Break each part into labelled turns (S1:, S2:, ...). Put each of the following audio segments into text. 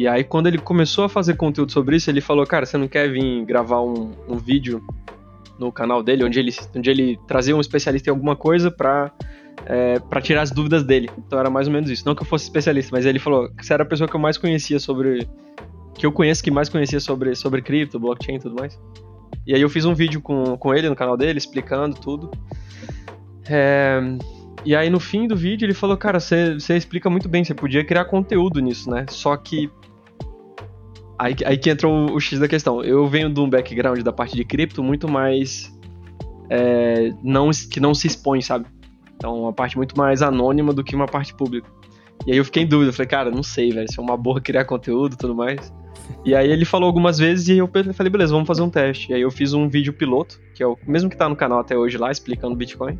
S1: E aí, quando ele começou a fazer conteúdo sobre isso, ele falou: Cara, você não quer vir gravar um, um vídeo no canal dele, onde ele, onde ele trazia um especialista em alguma coisa pra, é, pra tirar as dúvidas dele. Então era mais ou menos isso. Não que eu fosse especialista, mas ele falou que você era a pessoa que eu mais conhecia sobre. Que eu conheço que mais conhecia sobre, sobre cripto, blockchain e tudo mais. E aí eu fiz um vídeo com, com ele no canal dele, explicando tudo. É, e aí no fim do vídeo ele falou, cara, você explica muito bem, você podia criar conteúdo nisso, né? Só que. Aí, aí que entra o, o X da questão. Eu venho de um background da parte de cripto muito mais. É, não, que não se expõe, sabe? Então, uma parte muito mais anônima do que uma parte pública. E aí eu fiquei em dúvida, falei, cara, não sei, velho, se é uma boa criar conteúdo e tudo mais. E aí ele falou algumas vezes e eu falei, beleza, vamos fazer um teste. E aí eu fiz um vídeo piloto, que é o mesmo que tá no canal até hoje lá, explicando Bitcoin.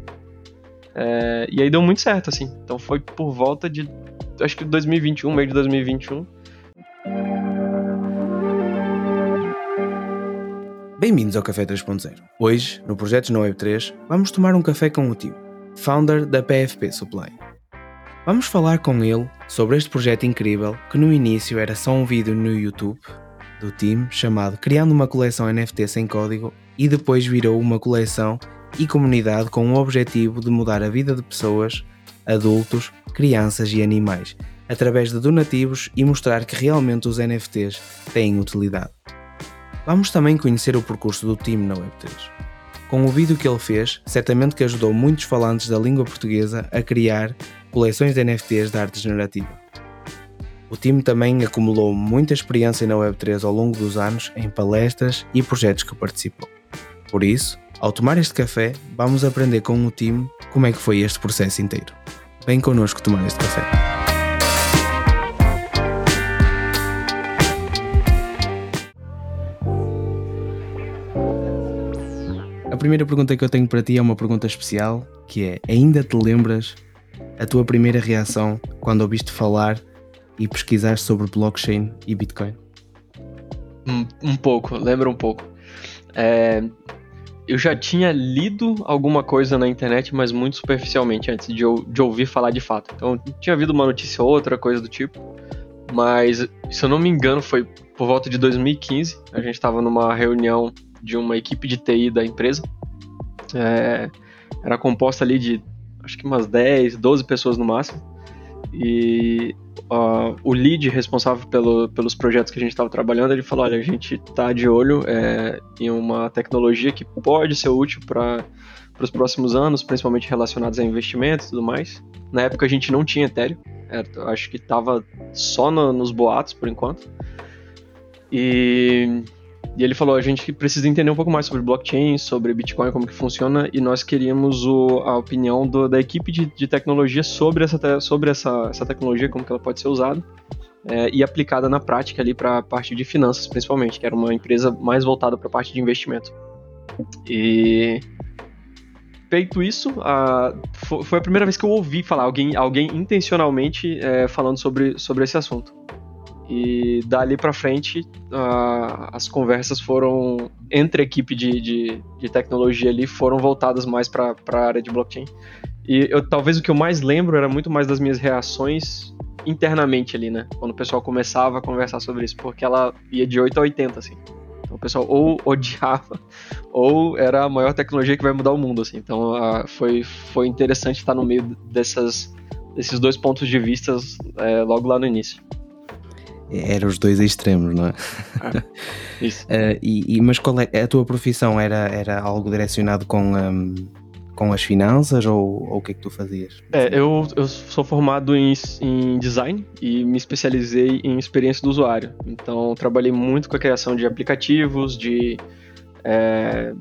S1: É, e aí deu muito certo, assim. Então foi por volta de, acho que 2021, meio de 2021.
S2: Bem-vindos ao Café 3.0. Hoje, no Projetos na Web3, vamos tomar um café com o Tio, founder da PFP Supply. Vamos falar com ele sobre este projeto incrível que no início era só um vídeo no YouTube do time chamado Criando uma coleção NFT sem código e depois virou uma coleção e comunidade com o objetivo de mudar a vida de pessoas, adultos, crianças e animais através de donativos e mostrar que realmente os NFTs têm utilidade. Vamos também conhecer o percurso do time na Web3. Com o vídeo que ele fez, certamente que ajudou muitos falantes da língua portuguesa a criar coleções de NFTs de arte generativa. O time também acumulou muita experiência na Web3 ao longo dos anos em palestras e projetos que participou. Por isso, ao tomar este café, vamos aprender com o time como é que foi este processo inteiro. Vem connosco tomar este café. A primeira pergunta que eu tenho para ti é uma pergunta especial, que é: ainda te lembras a tua primeira reação quando ouviste falar e pesquisar sobre blockchain e Bitcoin?
S1: Um, pouco, lembra um pouco. É, eu já tinha lido alguma coisa na internet, mas muito superficialmente antes de, de ouvir falar de fato. Então, tinha havido uma notícia ou outra, coisa do tipo. Mas, se eu não me engano, foi por volta de 2015. A gente estava numa reunião de uma equipe de TI da empresa. É, era composta ali de acho que umas 10, 12 pessoas no máximo. E uh, o lead responsável pelo, pelos projetos que a gente estava trabalhando, ele falou, olha, a gente está de olho é, em uma tecnologia que pode ser útil para os próximos anos, principalmente relacionados a investimentos e tudo mais. Na época a gente não tinha Ethereum, é, acho que estava só no, nos boatos por enquanto. E e ele falou, a gente precisa entender um pouco mais sobre blockchain, sobre Bitcoin, como que funciona, e nós queríamos o, a opinião do, da equipe de, de, tecnologia sobre, essa, sobre essa, essa tecnologia, como que ela pode ser usada é, e aplicada na prática ali para a parte de finanças, principalmente, que era uma empresa mais voltada para a parte de investimento. E feito isso, a, foi a primeira vez que eu ouvi falar alguém, alguém intencionalmente é, falando sobre, sobre esse assunto. E dali para frente, uh, as conversas foram entre a equipe de, de, de tecnologia ali foram voltadas mais para a área de blockchain. E eu, talvez o que eu mais lembro era muito mais das minhas reações internamente ali, né? Quando o pessoal começava a conversar sobre isso, porque ela ia de 8 a 80, assim. Então o pessoal ou odiava, ou era a maior tecnologia que vai mudar o mundo, assim. Então uh, foi, foi interessante estar no meio dessas, desses dois pontos de vista é, logo lá no início.
S2: Era os dois extremos, não é?
S1: Ah, isso.
S2: uh, e, e, mas qual é a tua profissão? Era, era algo direcionado com, um, com as finanças ou, ou, o que é que tu fazias?
S1: É, eu, eu sou formado em, em design e me especializei em experiência do usuário. Então, trabalhei muito com a criação de aplicativos, de é,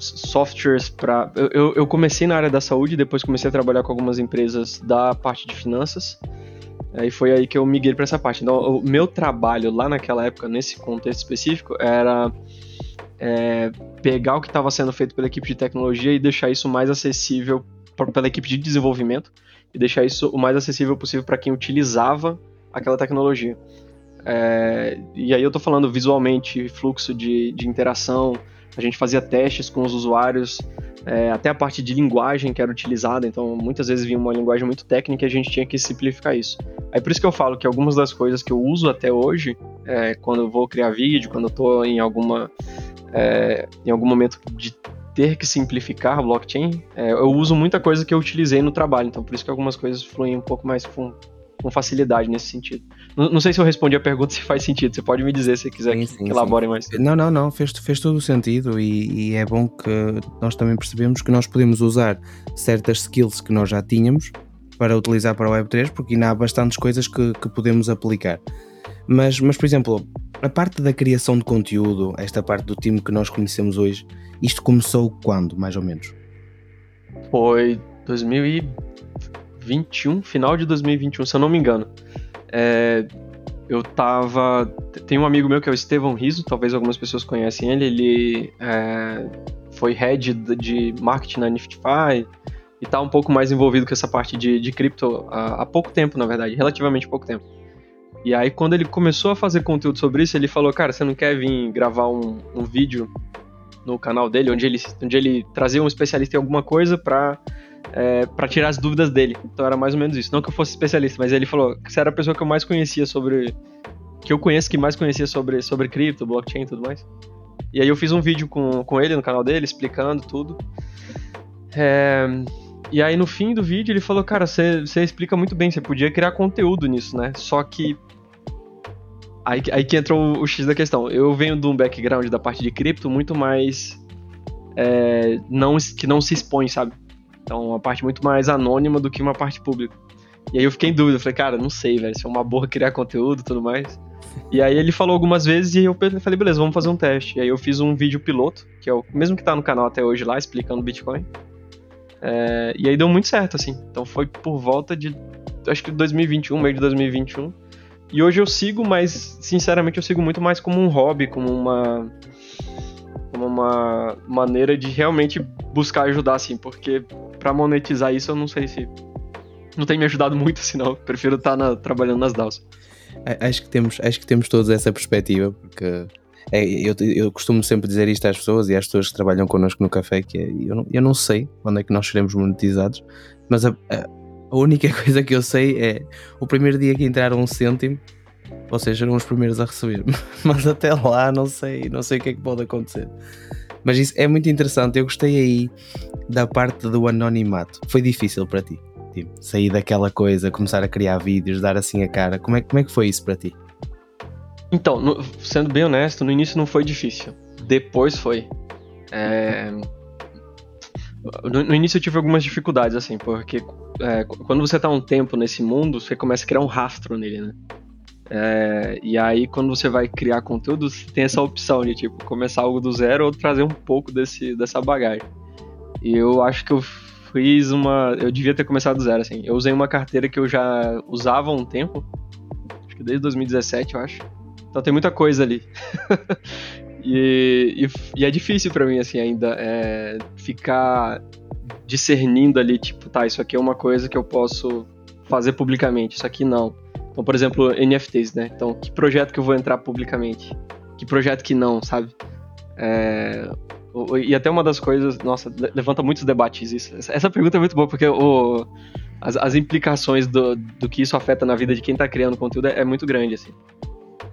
S1: softwares para. Eu, eu comecei na área da saúde, depois comecei a trabalhar com algumas empresas da parte de finanças. Aí foi aí que eu migrei para essa parte. Então, o meu trabalho lá naquela época, nesse contexto específico, era é, pegar o que estava sendo feito pela equipe de tecnologia e deixar isso mais acessível pela equipe de desenvolvimento e deixar isso o mais acessível possível para quem utilizava aquela tecnologia. É, e aí eu estou falando visualmente, fluxo de, de interação, a gente fazia testes com os usuários, é, até a parte de linguagem que era utilizada, então muitas vezes vinha uma linguagem muito técnica e a gente tinha que simplificar isso. Aí por isso que eu falo que algumas das coisas que eu uso até hoje, é, quando eu vou criar vídeo, quando eu estou em alguma é, em algum momento de ter que simplificar blockchain, é, eu uso muita coisa que eu utilizei no trabalho, então por isso que algumas coisas fluem um pouco mais com, com facilidade nesse sentido. Não, não, sei se eu respondi a pergunta se faz sentido, você pode me dizer se quiser sim, sim, que elabore sim. mais.
S2: Não, não, não, fez, fez todo o sentido e, e, é bom que nós também percebemos que nós podemos usar certas skills que nós já tínhamos para utilizar para o Web3, porque ainda há bastantes coisas que, que podemos aplicar. Mas, mas, por exemplo, a parte da criação de conteúdo, esta parte do time que nós conhecemos hoje, isto começou quando, mais ou menos?
S1: Foi 2021, final de 2021, se eu não me engano. É, eu tava. Tem um amigo meu que é o Estevão Riso, talvez algumas pessoas conhecem ele. Ele é, foi head de marketing na Niftify e tá um pouco mais envolvido com essa parte de, de cripto há, há pouco tempo, na verdade, relativamente pouco tempo. E aí, quando ele começou a fazer conteúdo sobre isso, ele falou: Cara, você não quer vir gravar um, um vídeo no canal dele, onde ele, onde ele trazia um especialista em alguma coisa pra, é, pra tirar as dúvidas dele. Então era mais ou menos isso. Não que eu fosse especialista, mas ele falou que você era a pessoa que eu mais conhecia sobre. que eu conheço que mais conhecia sobre, sobre cripto, blockchain e tudo mais. E aí eu fiz um vídeo com, com ele no canal dele, explicando tudo. É, e aí no fim do vídeo ele falou, cara, você explica muito bem, você podia criar conteúdo nisso, né? Só que Aí, aí que entra o, o, X da questão. Eu venho de um background da parte de cripto muito mais. É, não, que não se expõe, sabe? Então, uma parte muito mais anônima do que uma parte pública. E aí eu fiquei em dúvida, falei, cara, não sei, velho, se é uma boa criar conteúdo e tudo mais. E aí ele falou algumas vezes e eu falei, beleza, vamos fazer um teste. E aí eu fiz um vídeo piloto, que é o mesmo que tá no canal até hoje lá, explicando Bitcoin. É, e aí deu muito certo, assim. Então foi por volta de, acho que 2021, meio de 2021 e hoje eu sigo, mas sinceramente eu sigo muito mais como um hobby, como uma como uma maneira de realmente buscar ajudar assim, porque para monetizar isso eu não sei se não tem me ajudado muito assim. Prefiro estar tá trabalhando nas DAOs.
S2: Acho que temos, acho que temos todos essa perspectiva, porque é, eu, eu costumo sempre dizer isto às pessoas e às pessoas que trabalham connosco no café, que é, eu, não, eu não sei onde é que nós seremos monetizados, mas a, a, a única coisa que eu sei é o primeiro dia que entrar um cêntimo, vocês serão os primeiros a receber. Mas até lá não sei, não sei o que é que pode acontecer. Mas isso é muito interessante. Eu gostei aí da parte do anonimato. Foi difícil para ti? Tipo, sair daquela coisa, começar a criar vídeos, dar assim a cara. Como é, como é que foi isso para ti?
S1: Então, no, sendo bem honesto, no início não foi difícil. Depois foi. É... No, no, início eu tive algumas dificuldades, assim, porque é, quando você tá um tempo nesse mundo, você começa a criar um rastro nele, né? É, e aí, quando você vai criar conteúdo, você tem essa opção de, tipo, começar algo do zero ou trazer um pouco desse, dessa bagagem. E eu acho que eu fiz uma... Eu devia ter começado do zero, assim. Eu usei uma carteira que eu já usava há um tempo, acho que desde 2017, eu acho. Então tem muita coisa ali. e, e, e, é difícil para mim, assim, ainda é, ficar discernindo ali, tipo, tá, isso aqui é uma coisa que eu posso fazer publicamente, isso aqui não. Então, por exemplo, NFTs, né? Então, que projeto que eu vou entrar publicamente? Que projeto que não, sabe? É... E até uma das coisas, nossa, levanta muitos debates isso. Essa pergunta é muito boa, porque o, as, as implicações do, do que isso afeta na vida de quem está criando conteúdo é, é, muito grande, assim.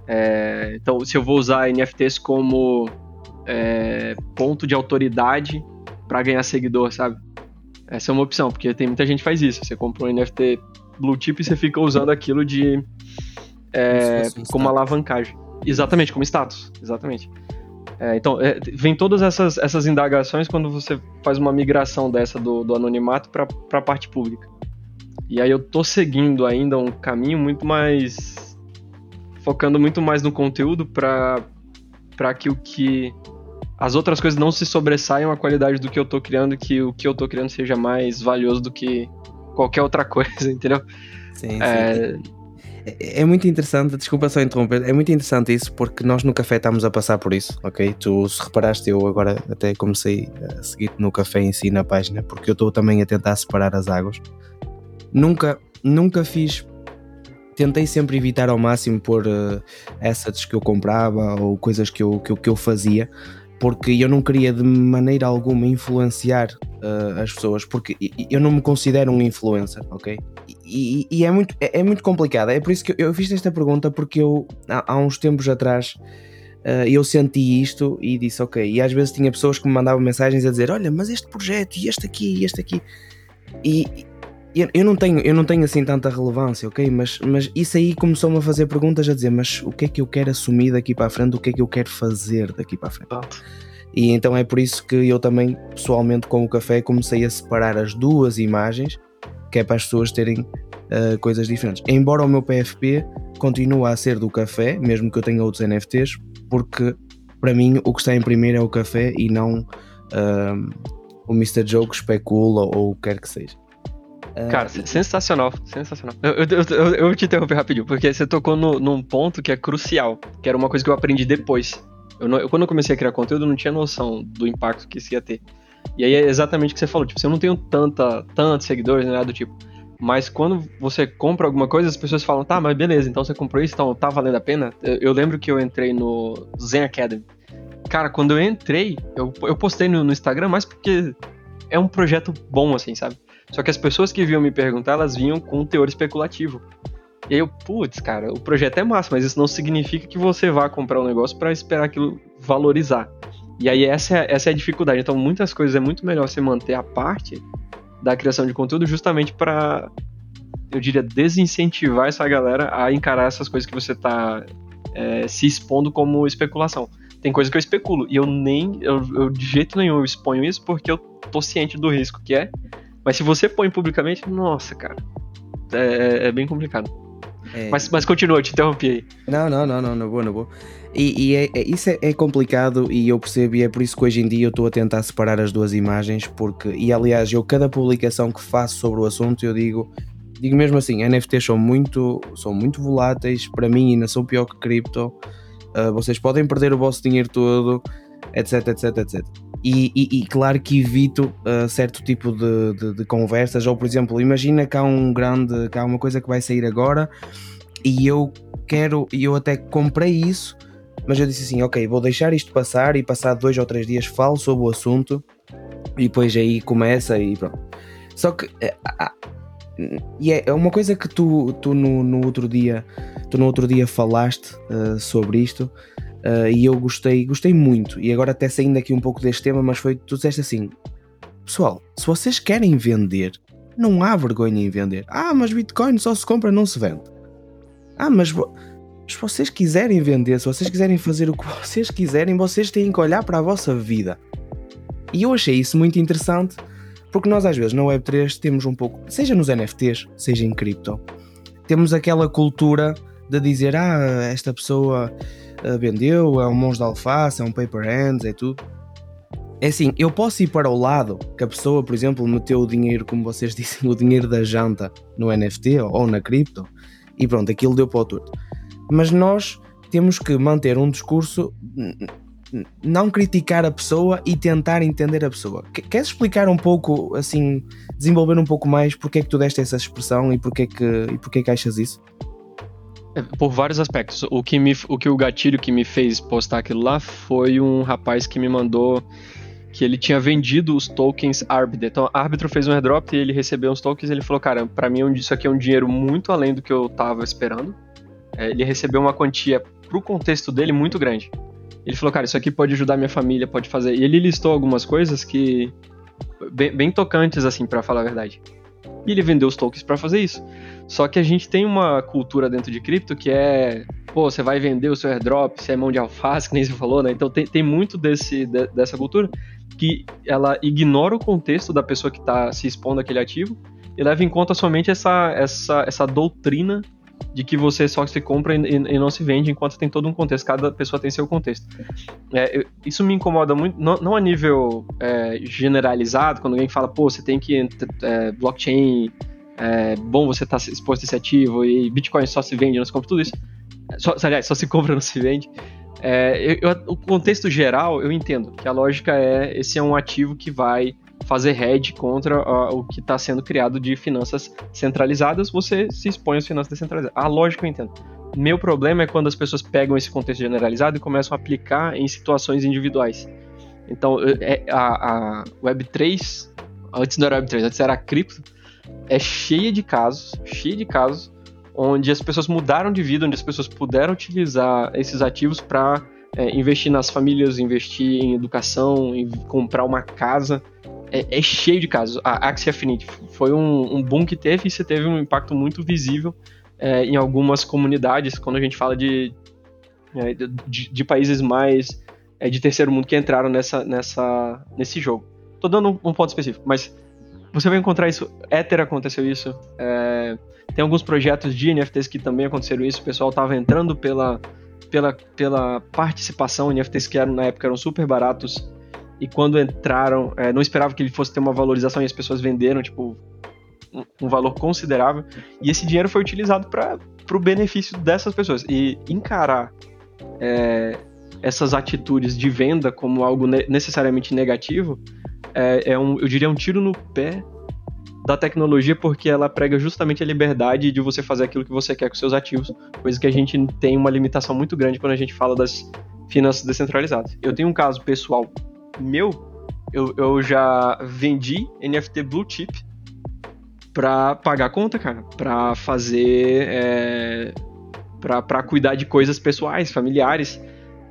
S1: É, então, se eu vou usar NFTs como é, ponto de autoridade para ganhar seguidor, sabe? Essa é uma opção, porque tem muita gente que faz isso. Você compra um NFT blue chip e você fica usando aquilo de é, como, como alavancagem. Exatamente, como status. Exatamente. É, então, é, vem todas essas, essas indagações quando você faz uma migração dessa do, do anonimato para a parte pública. E aí eu tô seguindo ainda um caminho muito mais. Focando muito mais no conteúdo para que o que as outras coisas não se sobressaiam a qualidade do que eu tô criando, que o que eu tô criando seja mais valioso do que qualquer outra coisa, entendeu?
S2: Sim, é... sim. É, é muito interessante, desculpa só interromper, é muito interessante isso porque nós no café estamos a passar por isso, ok? Tu se reparaste, eu agora até comecei a seguir no café em si na página porque eu estou também a tentar separar as águas. Nunca, nunca fiz tentei sempre evitar ao máximo pôr uh, assets que eu comprava ou coisas que eu, que eu, que eu fazia porque eu não queria de maneira alguma influenciar uh, as pessoas, porque eu não me considero um influencer, ok? E, e é, muito, é, é, muito complicado, é por isso que eu, eu fiz esta pergunta, porque eu há, há uns tempos atrás uh, eu senti isto e disse ok, e às vezes tinha pessoas que me mandavam mensagens a dizer, olha, mas este projeto, e este aqui, e este aqui, e, eu, eu, não tenho, eu não tenho assim tanta relevância, ok? Mas, mas isso aí começou-me a fazer perguntas a dizer, mas o que é que eu quero assumir daqui para a frente, o que é que eu quero fazer daqui para a frente? E então é por isso que eu também, pessoalmente, com o café, comecei a separar as duas imagens, que é para as pessoas terem uh, coisas diferentes. Embora o meu PFP continue a ser do café, mesmo que eu tenha outros NFTs, porque para mim o que está em primeiro é o café e não uh, o Mr. Joe que especula ou o que quer que seja.
S1: É, Cara, sensacional, sensacional. Eu, eu, eu, eu, te interrompi rapidinho, porque você tocou no, num ponto que é crucial, que era uma coisa que eu aprendi depois. Eu, não, quando eu comecei a criar conteúdo, eu não tinha noção do impacto que isso ia ter. E aí é exatamente o que você falou, tipo, eu não tenho tanta, tantos seguidores, nada do tipo. Mas quando você compra alguma coisa, as pessoas falam, tá, mas beleza, então você comprou isso, então tá valendo a pena? Eu, eu lembro que eu entrei no Zen Academy. Cara, quando eu entrei, eu, eu postei no, no Instagram, mas porque é um projeto bom, assim, sabe? Só que as pessoas que vinham me perguntar, elas vinham com um teor especulativo. E aí eu, putz, cara, o projeto é massa, mas isso não significa que você vá comprar um negócio para esperar aquilo valorizar. E aí essa é, essa é a dificuldade. Então, muitas coisas é muito melhor você manter a parte da criação de conteúdo justamente para, eu diria, desincentivar essa galera a encarar essas coisas que você está é, se expondo como especulação. Tem coisa que eu especulo e eu nem, eu, eu de jeito nenhum eu exponho isso porque eu tô ciente do risco que é mas se você põe publicamente, nossa, cara, é, é, é bem complicado. É... Mas, mas continua, eu te interrompi aí.
S2: Não, não, não, não, não vou, não vou. E, e é, é, isso é, é, complicado e eu percebo, e é por isso que hoje em dia eu estou a tentar separar as duas imagens, porque, e aliás, eu cada publicação que faço sobre o assunto, eu digo, digo mesmo assim, NFTs são muito, são muito voláteis, para mim ainda são pior que cripto, uh, vocês podem perder o vosso dinheiro todo, etc, etc, etc. E, e, e, claro que evito uh, certo tipo de, de, de, conversas, ou por exemplo, imagina que há um grande, que há uma coisa que vai sair agora e eu quero, e eu até comprei isso, mas eu disse assim, ok, vou deixar isto passar e passar dois ou três dias falo sobre o assunto e depois aí começa e pronto. Só que eh, e é, é uma coisa que tu, tu no, no outro dia tu no outro dia falaste uh, sobre isto Uh, e eu gostei, gostei muito. E agora até saindo aqui um pouco deste tema, mas foi, tu disseste assim, pessoal, se vocês querem vender, não há vergonha em vender. Ah, mas Bitcoin só se compra, não se vende. Ah, mas se vocês quiserem vender, se vocês quiserem fazer o que vocês quiserem, vocês têm que olhar para a vossa vida. E eu achei isso muito interessante, porque nós às vezes na Web3 temos um pouco, seja nos NFTs, seja em cripto, temos aquela cultura de dizer, ah, esta pessoa vendeu, é um monge de alface, é um paper hands, é tudo. É assim, eu posso ir para o lado que a pessoa, por exemplo, meteu o dinheiro, como vocês dizem, o dinheiro da janta no NFT ou na cripto e pronto, aquilo deu para o torto. Mas nós temos que manter um discurso, não criticar a pessoa e tentar entender a pessoa. Queres explicar um pouco, assim, desenvolver um pouco mais porque é que tu deste essa expressão e porque é que, e porque é que achas isso?
S1: Por vários aspectos. O que, me, o que o gatilho que me fez postar aquilo lá foi um rapaz que me mandou que ele tinha vendido os tokens Arbiter. Então, Arbitro fez um airdrop e ele recebeu uns tokens e ele falou, cara, para mim isso aqui é um dinheiro muito além do que eu tava esperando. É, ele recebeu uma quantia pro contexto dele muito grande. Ele falou, cara, isso aqui pode ajudar minha família, pode fazer. E ele listou algumas coisas que bem, bem tocantes assim, para falar a verdade. E ele vendeu os tokens para fazer isso. Só que a gente tem uma cultura dentro de cripto que é, pô, você vai vender o seu airdrop, você é mão de alface, que nem você falou, né? Então tem, tem muito desse, de, dessa cultura que ela ignora o contexto da pessoa que está se expondo àquele ativo e leva em conta somente essa, essa, essa doutrina de que você só se compra e, e, não se vende, enquanto tem todo um contexto, cada pessoa tem seu contexto. É, isso me incomoda muito, não, não a nível é, generalizado, quando alguém fala, pô, você tem que é, blockchain é bom você estar tá exposto a esse ativo e Bitcoin só se vende, não se compra tudo isso. Só, aliás, só se compra, não se vende. É, eu, o contexto geral, eu entendo que a lógica é esse é um ativo que vai fazer hedge contra o que está sendo criado de finanças centralizadas, você se expõe às finanças descentralizadas. A lógica eu entendo. Meu problema é quando as pessoas pegam esse contexto generalizado e começam a aplicar em situações individuais. Então, é, a, a Web3, antes não era Web3, antes era a cripto, é cheia de casos, cheia de casos, onde as pessoas mudaram de vida, onde as pessoas puderam utilizar esses ativos para é, investir nas famílias, investir em educação, em comprar uma casa. É, é cheio de casos. A Axie Affinity foi um, um, boom que teve e você teve um impacto muito visível é, em algumas comunidades, quando a gente fala de, é, de, de, países mais é, de terceiro mundo que entraram nessa, nessa, nesse jogo. Tô dando um, ponto específico, mas você vai encontrar isso. Ether aconteceu isso. É, tem alguns projetos de NFTs que também aconteceram isso. O pessoal tava entrando pela, pela, pela participação. NFTs que eram, na época eram super baratos. E quando entraram, é, não esperava que ele fosse ter uma valorização e as pessoas venderam, tipo, um, um valor considerável. E esse dinheiro foi utilizado para o benefício dessas pessoas. E encarar é, essas atitudes de venda como algo ne necessariamente negativo é, é, um, eu diria, um tiro no pé da tecnologia porque ela prega justamente a liberdade de você fazer aquilo que você quer com seus ativos, coisa que a gente tem uma limitação muito grande quando a gente fala das finanças descentralizadas. Eu tenho um caso pessoal meu, eu, eu já vendi NFT Blue Chip pra pagar a conta, cara, pra fazer, é, pra, pra cuidar de coisas pessoais, familiares,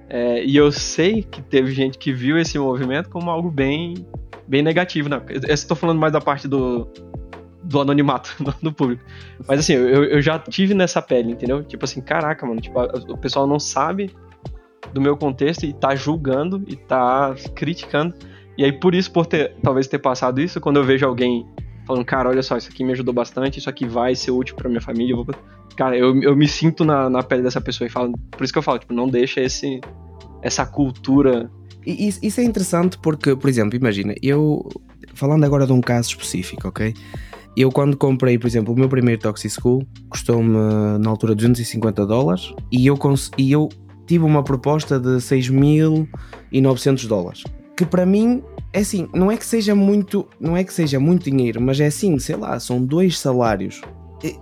S1: é, e eu sei que teve gente que viu esse movimento como algo bem bem negativo, né? Eu estou falando mais da parte do, do anonimato do público. Mas assim, eu, eu já tive nessa pele, entendeu? Tipo assim, caraca, mano, tipo, o pessoal não sabe do meu contexto e tá julgando e tá criticando. E aí, por isso, por ter, talvez ter passado isso, quando eu vejo alguém falando, cara, olha só, isso aqui me ajudou bastante, isso aqui vai ser útil para minha família, eu vou... cara, eu, eu me sinto na, na pele dessa pessoa e falo, por isso que eu falo, tipo, não deixa esse, essa cultura
S2: isso, isso é interessante porque, por exemplo, imagina, eu falando agora de um caso específico, ok? Eu quando comprei, por exemplo, o meu primeiro Toxic School custou-me na altura 250 dólares e eu, e eu tive uma proposta de 6.900 dólares. Que para mim é assim, não é que seja muito, não é que seja muito dinheiro, mas é assim, sei lá, são dois salários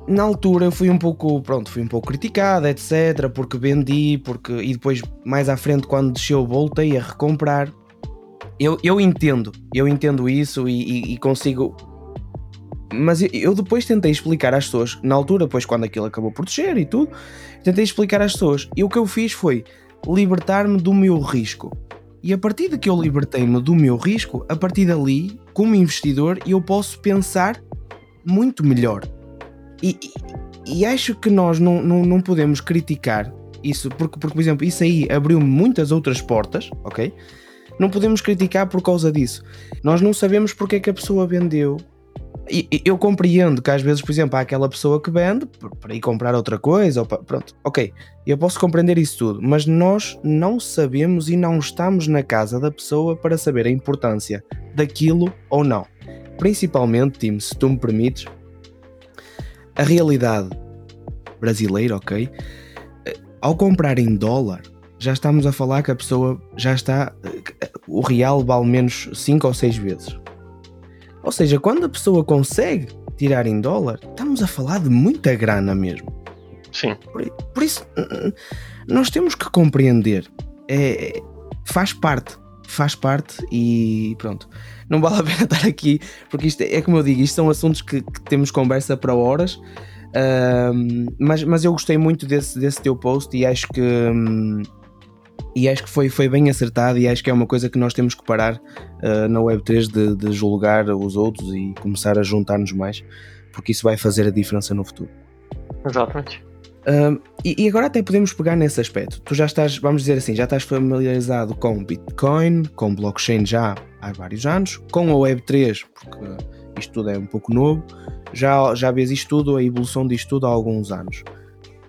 S2: na altura eu fui um pouco, pronto, fui um pouco criticado, etc, porque vendi, porque e depois mais à frente quando desceu voltei a recomprar. Eu, eu entendo, eu entendo isso e, e, e consigo mas eu depois tentei explicar às pessoas, na altura, depois quando aquilo acabou por descer e tudo, tentei explicar às pessoas. E o que eu fiz foi libertar-me do meu risco. E a partir de que eu libertei-me do meu risco, a partir dali, como investidor, eu posso pensar muito melhor. E, e, acho que nós não, não, não podemos criticar isso, porque, porque, por exemplo, isso aí abriu muitas outras portas, ok? Não podemos criticar por causa disso. Nós não sabemos porque é que a pessoa vendeu. E, eu compreendo que às vezes, por exemplo, há aquela pessoa que vende para ir comprar outra coisa, ou para, pronto, ok, eu posso compreender isso tudo, mas nós não sabemos e não estamos na casa da pessoa para saber a importância daquilo ou não. Principalmente, Tim, se tu me permites, a realidade brasileira, ok? Ao comprar em dólar, já estamos a falar que a pessoa já está. O real vale menos 5 ou 6 vezes. Ou seja, quando a pessoa consegue tirar em dólar, estamos a falar de muita grana mesmo.
S1: Sim.
S2: Por, por isso, nós temos que compreender. É, faz parte. Faz parte e pronto não vale a pena estar aqui, porque isto é, é como eu digo, isto são assuntos que, que temos conversa para horas. Um, mas, mas eu gostei muito desse, desse teu post e acho que um, e acho que foi, foi bem acertado e acho que é uma coisa que nós temos que parar uh, na Web3 de, de, julgar os outros e começar a juntar-nos mais, porque isso vai fazer a diferença no futuro.
S1: Exatamente.
S2: Uh, e, e, agora até podemos pegar nesse aspecto. Tu já estás, vamos dizer assim, já estás familiarizado com Bitcoin, com blockchain já há vários anos, com a Web3, porque isto tudo é um pouco novo, já, já vês isto tudo, a evolução disto tudo há alguns anos.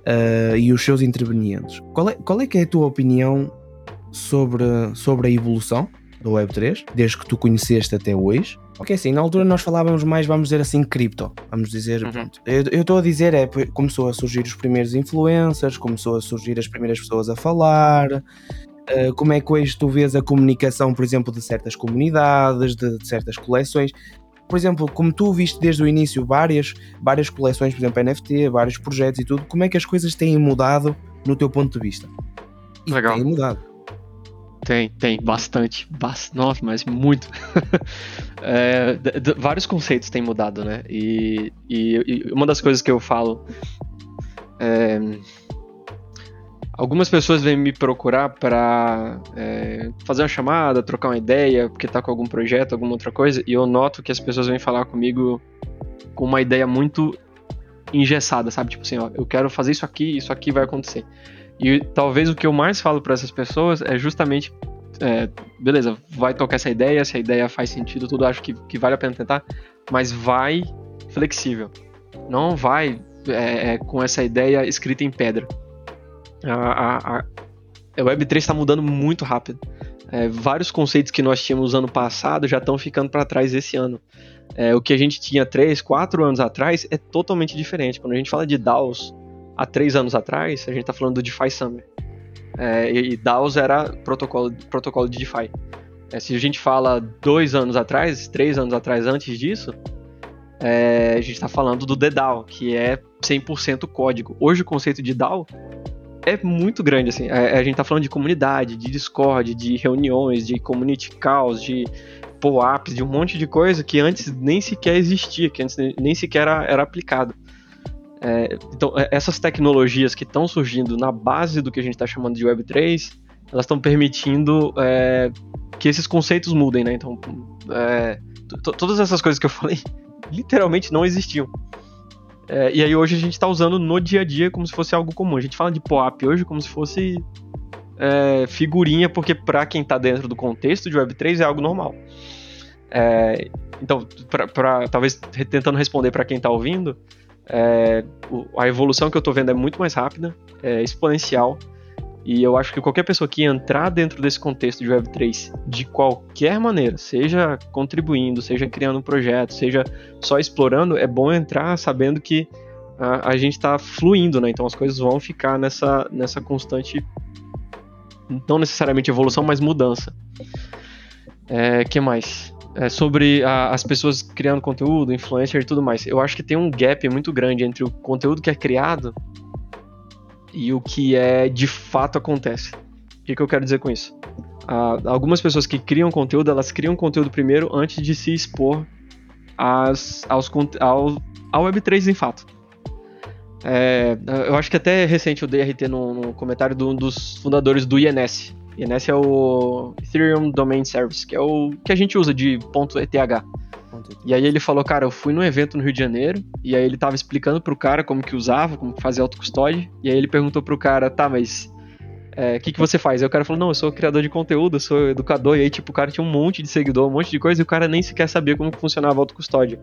S2: Uh, e os seus intervenientes. Qual é, qual é que é a tua opinião sobre, sobre a evolução da Web3, desde que tu conheceste até hoje? Ok, assim, na altura nós falávamos mais, vamos dizer assim, cripto. Vamos dizer, uhum. pronto. Eu estou a dizer, é, começou a surgir os primeiros influencers, começou a surgir as primeiras pessoas a falar. Uh, como é que hoje tu vês a comunicação, por exemplo, de certas comunidades, de, de, certas coleções? Por exemplo, como tu viste desde o início várias, várias coleções, por exemplo, NFT, vários projetos e tudo, como é que as coisas têm mudado no teu ponto de vista?
S1: E Legal.
S2: Têm mudado.
S1: Tem, tem, bastante. Bast... Nossa, mas muito. é, vários conceitos têm mudado, né? E, e, e, uma das coisas que eu falo. É, algumas pessoas vêm me procurar para é, fazer uma chamada, trocar uma ideia, porque tá com algum projeto, alguma outra coisa, e eu noto que as pessoas vêm falar comigo com uma ideia muito engessada, sabe? Tipo assim, ó, eu quero fazer isso aqui, isso aqui vai acontecer. E talvez o que eu mais falo para essas pessoas é justamente, é, beleza, vai tocar essa ideia, se a ideia faz sentido, tudo acho que, que vale a pena tentar, mas vai flexível. Não vai é, é, com essa ideia escrita em pedra. A, a, a, a Web3 está mudando muito rápido. É, vários conceitos que nós tínhamos ano passado já estão ficando para trás esse ano. É, o que a gente tinha 3, 4 anos atrás é totalmente diferente. Quando a gente fala de DAOs, há três anos atrás, a gente está falando do DeFi Summer. É, e DAOs era protocolo, protocolo de DeFi. É, se a gente fala dois anos atrás, três anos atrás antes disso, é, a gente está falando do DDAO, que é 100% código. Hoje o conceito de DAO é muito grande, assim. É, a gente está falando de comunidade, de Discord, de reuniões, de community calls, de POAPs, de um monte de coisa que antes nem sequer existia, que antes nem sequer era, era aplicado. É, então, é, essas tecnologias que estão surgindo na base do que a gente está chamando de Web3, elas estão permitindo é, que esses conceitos mudem, né? Então, é, todas essas coisas que eu falei literalmente não existiam. É, e aí hoje a gente está usando no dia a dia como se fosse algo comum. A gente fala de POAP hoje como se fosse é, figurinha, porque para quem está dentro do contexto de Web3 é algo normal. É, então, pra, pra, talvez tentando responder para quem está ouvindo, é, a evolução que eu estou vendo é muito mais rápida, é exponencial, e eu acho que qualquer pessoa que entrar dentro desse contexto de Web3 de qualquer maneira, seja contribuindo, seja criando um projeto, seja só explorando, é bom entrar sabendo que a, a gente está fluindo, né? Então as coisas vão ficar nessa, nessa constante, não necessariamente evolução, mas mudança. É, que mais? é, sobre a, as pessoas criando conteúdo, influencer e tudo mais. Eu acho que tem um gap muito grande entre o conteúdo que é criado e o que é de fato acontece. O que, que eu quero dizer com isso? Ah, algumas pessoas que criam conteúdo, elas criam conteúdo primeiro antes de se expor às, aos, ao, ao Web3 em fato. É, eu acho que até recente eu dei RT no, no comentário de um dos fundadores do INS, nesse é o Ethereum Domain Service, que é o que a gente usa de ponto .eth. E aí ele falou, cara, eu fui num evento no Rio de Janeiro, e aí ele tava explicando pro cara como que usava, como que fazia autocustódia, e aí ele perguntou pro cara, tá, mas o é, que, que você faz? Aí o cara falou, não, eu sou criador de conteúdo, eu sou educador, e aí tipo, o cara tinha um monte de seguidor, um monte de coisa, e o cara nem sequer sabia como funcionava a autocustódia.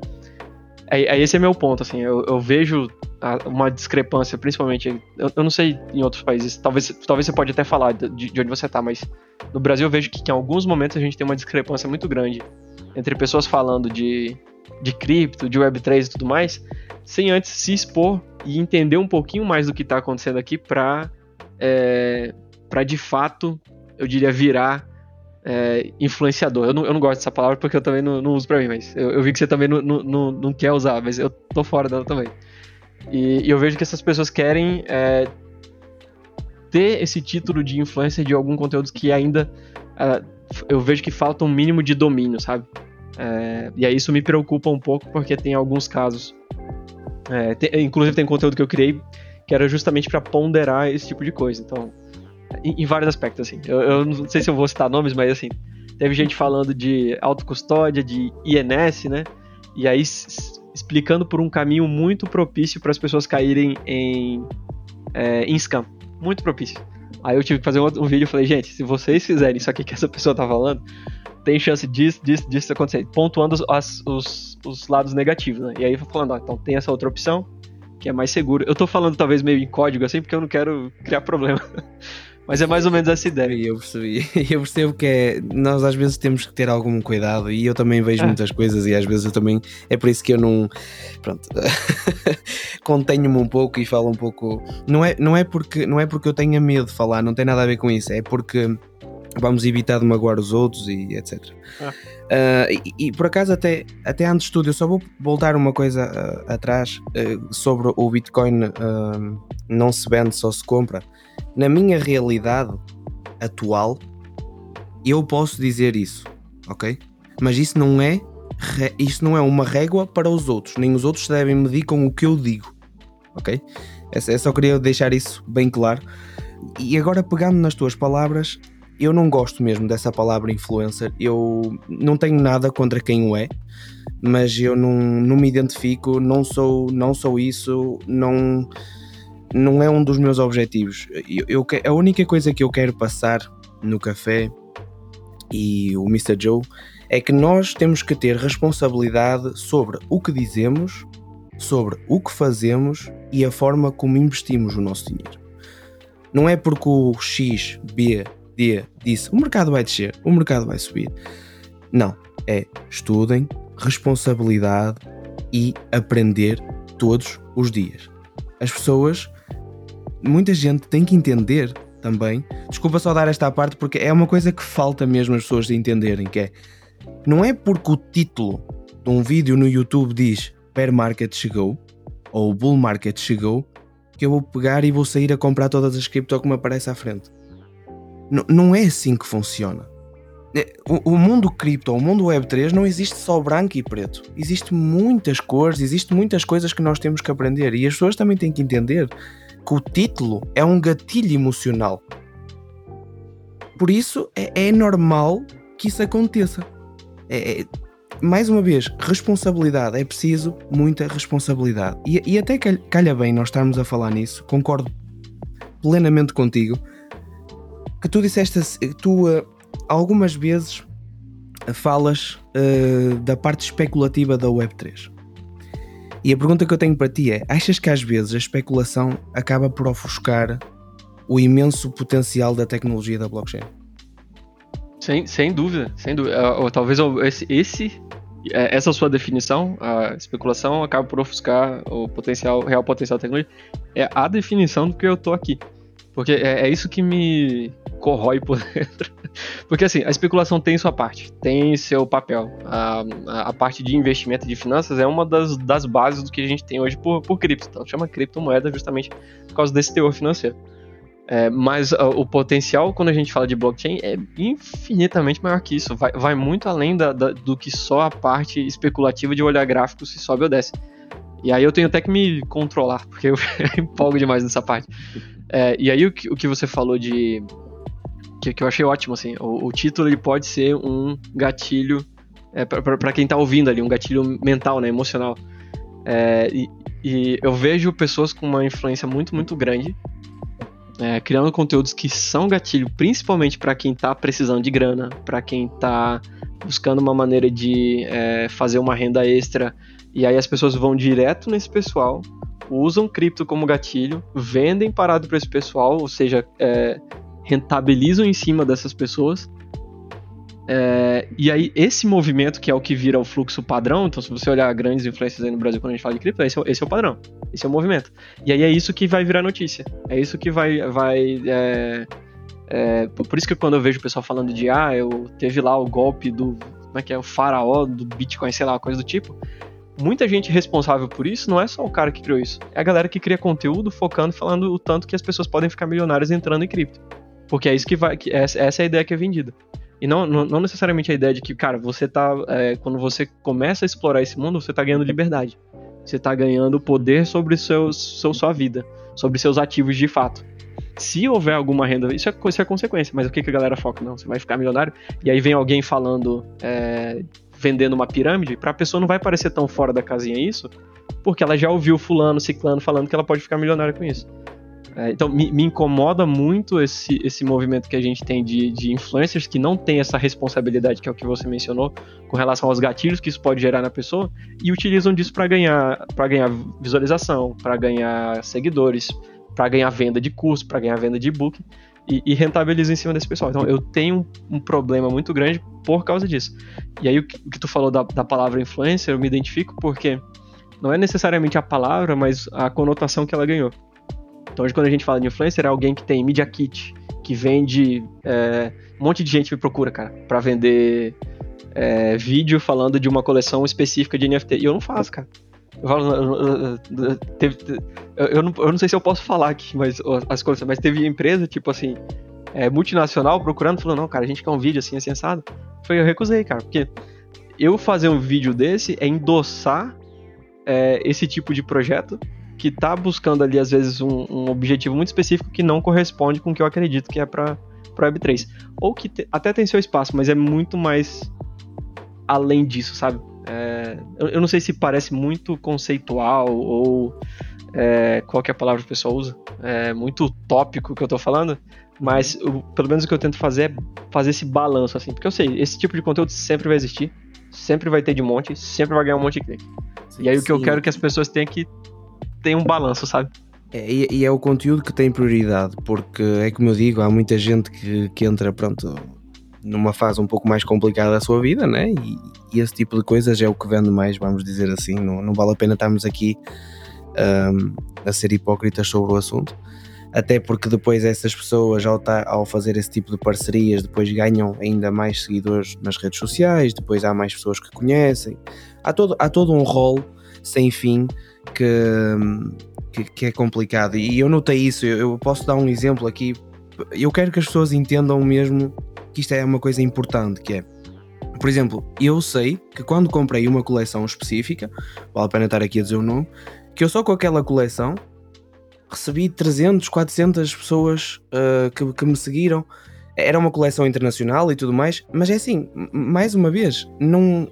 S1: Aí, esse é meu ponto, assim, eu, eu vejo uma discrepância, principalmente. Eu, eu, não sei em outros países, talvez, talvez você pode até falar de, de onde você está, mas no Brasil eu vejo que, que, em alguns momentos a gente tem uma discrepância muito grande entre pessoas falando de, de cripto, de Web3 e tudo mais, sem antes se expor e entender um pouquinho mais do que está acontecendo aqui para é, para de fato, eu diria, virar é, influenciador. Eu não, eu não gosto dessa palavra porque eu também não, não uso para mim, mas eu, eu, vi que você também não, não, não quer usar, mas eu tô fora dela também. E, e eu vejo que essas pessoas querem é, ter esse título de influencer de algum conteúdo que ainda é, eu vejo que falta um mínimo de domínio, sabe? É, e aí isso me preocupa um pouco porque tem alguns casos. É, tem, inclusive tem conteúdo que eu criei que era justamente para ponderar esse tipo de coisa. Então, em, em vários aspectos, assim. Eu, eu, não sei se eu vou citar nomes, mas assim, teve gente falando de autocustódia, de INS, né? E aí explicando por um caminho muito propício para as pessoas caírem em, é, em scam. Muito propício. Aí eu tive que fazer um, um vídeo e falei, gente, se vocês fizerem isso aqui que essa pessoa tá falando, tem chance disso, disso, disso acontecer. Pontuando os, os, os lados negativos, né? E aí falando, ó, então tem essa outra opção, que é mais seguro. Eu tô falando talvez meio em código assim, porque eu não quero criar problema. Mas é mais ou menos essa ideia.
S2: Eu percebi. Eu percebo que é, nós às vezes temos que ter algum cuidado e eu também vejo é. muitas coisas e às vezes eu também. É por isso que eu não. Pronto. Contenho-me um pouco e falo um pouco. Não é, não, é porque, não é porque eu tenha medo de falar, não tem nada a ver com isso. É porque vamos evitar de magoar os outros e etc. Ah. Uh, e, e, por acaso, até, até antes de tudo, eu só vou voltar uma coisa uh, atrás uh, sobre o Bitcoin não se vende, só se compra. Na minha realidade atual, Eu posso dizer isso, ok? Mas isso não é isso não é uma régua para os outros, nem os outros devem medir com o que eu digo, ok? Eu só queria deixar isso bem claro. E agora, pegando nas tuas palavras, eu não gosto mesmo dessa palavra influencer. Eu não tenho nada contra quem o é, mas eu não, não me identifico, não sou, não sou isso, não, não é um dos meus objetivos. Eu, eu, a única coisa que eu quero passar no café e o Mr. Joe é que nós temos que ter responsabilidade sobre o que dizemos, sobre o que fazemos e a forma como investimos o nosso dinheiro. Não é porque o X, B, D disse o mercado vai descer, o mercado vai subir. Não, é estudem, responsabilidade e aprender todos os dias. As pessoas, muita gente tem que entender também. Desculpa só dar esta parte porque é uma coisa que falta mesmo as pessoas entenderem, que é não é porque o título de um vídeo no YouTube diz Bear Market chegou ou Bull Market chegou que eu vou pegar e vou sair a comprar todas as cripto que me aparece à frente. N não é assim que funciona. É, o, o mundo cripto, o mundo Web3 não existe só branco e preto. Existe muitas cores, existe muitas coisas que nós temos que aprender e as pessoas também têm que entender que o título é um gatilho emocional. Por isso é, é normal que isso aconteça. É, é, mais uma vez, responsabilidade. É preciso muita responsabilidade. E, e até calha bem nós estarmos a falar nisso, concordo plenamente contigo. Que tu disseste, tu uh, algumas vezes falas uh, da parte especulativa da Web3. E a pergunta que eu tenho para ti é: achas que às vezes a especulação acaba por ofuscar o imenso potencial da tecnologia da blockchain?
S1: Sem, sem dúvida, sem dúvida. Ou, talvez esse, esse, é, essa sua definição, a especulação, acaba por ofuscar o potencial, real potencial da tecnologia. É a definição do que eu tô aqui. Porque é, é isso que me corrói por dentro. Porque assim, a especulação tem sua parte, tem seu papel. A, a, parte de investimento de finanças é uma das, das bases do que a gente tem hoje por, por cripto. Então chama criptomoeda justamente por causa desse teor financeiro. É, mas uh, o potencial, quando a gente fala de blockchain, é infinitamente maior que isso. Vai, vai muito além da, da, do que só a parte especulativa de olhar gráfico se sobe ou desce. E aí eu tenho até que me controlar, porque eu empolgo demais nessa parte. É, e aí o que, o que você falou de. Que, que eu achei ótimo, assim. O, o título ele pode ser um gatilho é, para quem tá ouvindo ali, um gatilho mental, né, emocional. É, e, e, eu vejo pessoas com uma influência muito, muito grande é, criando conteúdos que são gatilho, principalmente para quem está precisando de grana, para quem está buscando uma maneira de é, fazer uma renda extra, e aí as pessoas vão direto nesse pessoal, usam cripto como gatilho, vendem parado para esse pessoal, ou seja, é, rentabilizam em cima dessas pessoas é, e aí, esse movimento, que é o que vira o fluxo padrão, então, se você olhar grandes influências aí no Brasil quando a gente fala de cripto, esse é, esse é o padrão, esse é o movimento. E aí é isso que vai virar notícia. É isso que vai. vai é, é, por isso que quando eu vejo o pessoal falando de, ah, eu teve lá o golpe do. Como é que é? O faraó do Bitcoin, sei lá, coisa do tipo. Muita gente responsável por isso não é só o cara que criou isso, é a galera que cria conteúdo focando, falando o tanto que as pessoas podem ficar milionárias entrando em cripto. Porque é isso que vai. Que essa, essa é a ideia que é vendida. E não, não, necessariamente a ideia de que, cara, você tá. É, quando você começa a explorar esse mundo, você tá ganhando liberdade. Você tá ganhando poder sobre seus, seu, sua vida, sobre seus ativos de fato. Se houver alguma renda, isso é, isso é consequência, mas o que, que a galera foca? Não, você vai ficar milionário, e aí vem alguém falando, é, vendendo uma pirâmide, pra pessoa não vai parecer tão fora da casinha isso, porque ela já ouviu fulano, ciclano falando que ela pode ficar milionária com isso. É, então me, me, incomoda muito esse, esse movimento que a gente tem de, de influencers que não tem essa responsabilidade, que é o que você mencionou, com relação aos gatilhos que isso pode gerar na pessoa, e utilizam disso para ganhar, ganhar visualização, para ganhar seguidores, para ganhar venda de curso, para ganhar venda de e-book, e, e rentabilizam em cima desse pessoal. Então eu tenho um, um, problema muito grande por causa disso. E aí o que, o que tu falou da, da palavra influencer, eu me identifico porque não é necessariamente a palavra, mas a conotação que ela ganhou. Então, hoje, quando a gente fala de influencer, é alguém que tem media kit, que vende. É, um monte de gente me procura, cara, para vender é, vídeo falando de uma coleção específica de NFT. E eu não faço, cara. Eu, falo, eu, não, eu não sei se eu posso falar aqui, mas as coisas, mas teve empresa, tipo assim, é, multinacional procurando, falou, não, cara, a gente quer um vídeo assim, sensado. Foi, eu recusei, cara, porque eu fazer um vídeo desse é endossar é, esse tipo de projeto que tá buscando ali, às vezes, um, um, objetivo muito específico que não corresponde com o que eu acredito que é para Web3. Ou que te, até tem seu espaço, mas é muito mais além disso, sabe? É, eu, eu, não sei se parece muito conceitual ou é, qual que é a palavra que o pessoal usa. É muito tópico que eu tô falando, mas pelo menos o que eu tento fazer é fazer esse balanço, assim. Porque eu sei, esse tipo de conteúdo sempre vai existir, sempre vai ter de monte, sempre vai ganhar um monte de clique. Sim, e aí sim. o que eu quero é que as pessoas tenham que ter um balanço, sabe?
S2: É, e, é o conteúdo que tem prioridade, porque é como eu digo, há muita gente que, que entra, pronto, numa fase um pouco mais complicada da sua vida, né? E, e, esse tipo de coisas é o que vende mais, vamos dizer assim. Não, não vale a pena estarmos aqui um, a ser hipócritas sobre o assunto. Até porque depois essas pessoas, ao, tá, ao fazer esse tipo de parcerias, depois ganham ainda mais seguidores nas redes sociais, depois há mais pessoas que conhecem. Há todo, há todo um rol sem fim que, que, que é complicado. E eu notei isso, eu, eu posso dar um exemplo aqui. Eu quero que as pessoas entendam mesmo que isto é uma coisa importante, que é por exemplo, eu sei que quando comprei uma coleção específica, vale a pena estar aqui a dizer o nome, que eu só com aquela coleção recebi 300, 400 pessoas uh, que, que me seguiram. Era uma coleção internacional e tudo mais, mas é assim, mais uma vez, não.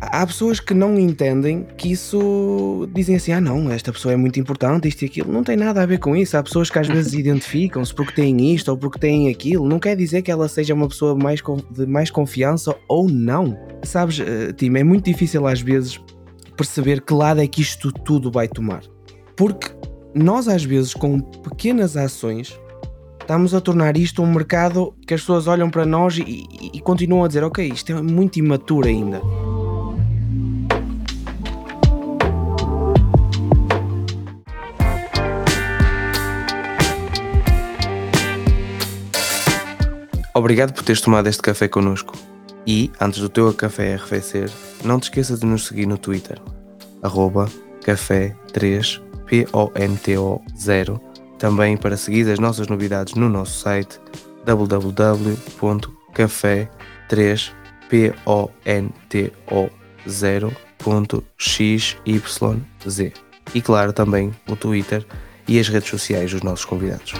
S2: Há pessoas que não entendem que isso dizem assim: ah, não, esta pessoa é muito importante, isto e aquilo. Não tem nada a ver com isso. Há pessoas que às vezes identificam-se porque têm isto ou porque têm aquilo. Não quer dizer que ela seja uma pessoa mais de mais confiança ou não. Sabes, uh, Tim, é muito difícil às vezes perceber que lado é que isto tudo vai tomar. Porque nós, às vezes, com pequenas ações, estamos a tornar isto um mercado que as pessoas olham para nós e, e, e continuam a dizer: Ok, isto é muito imaturo ainda. Obrigado por teres tomado este café connosco. E, antes do teu café arrefecer, não te esqueças de nos seguir no Twitter, arroba café3, P-O-N-T-O 0, também para seguir as nossas novidades no nosso site www.café3, P-O-N-T-O 0.xyz. E claro, também o Twitter e as redes sociais dos nossos convidados.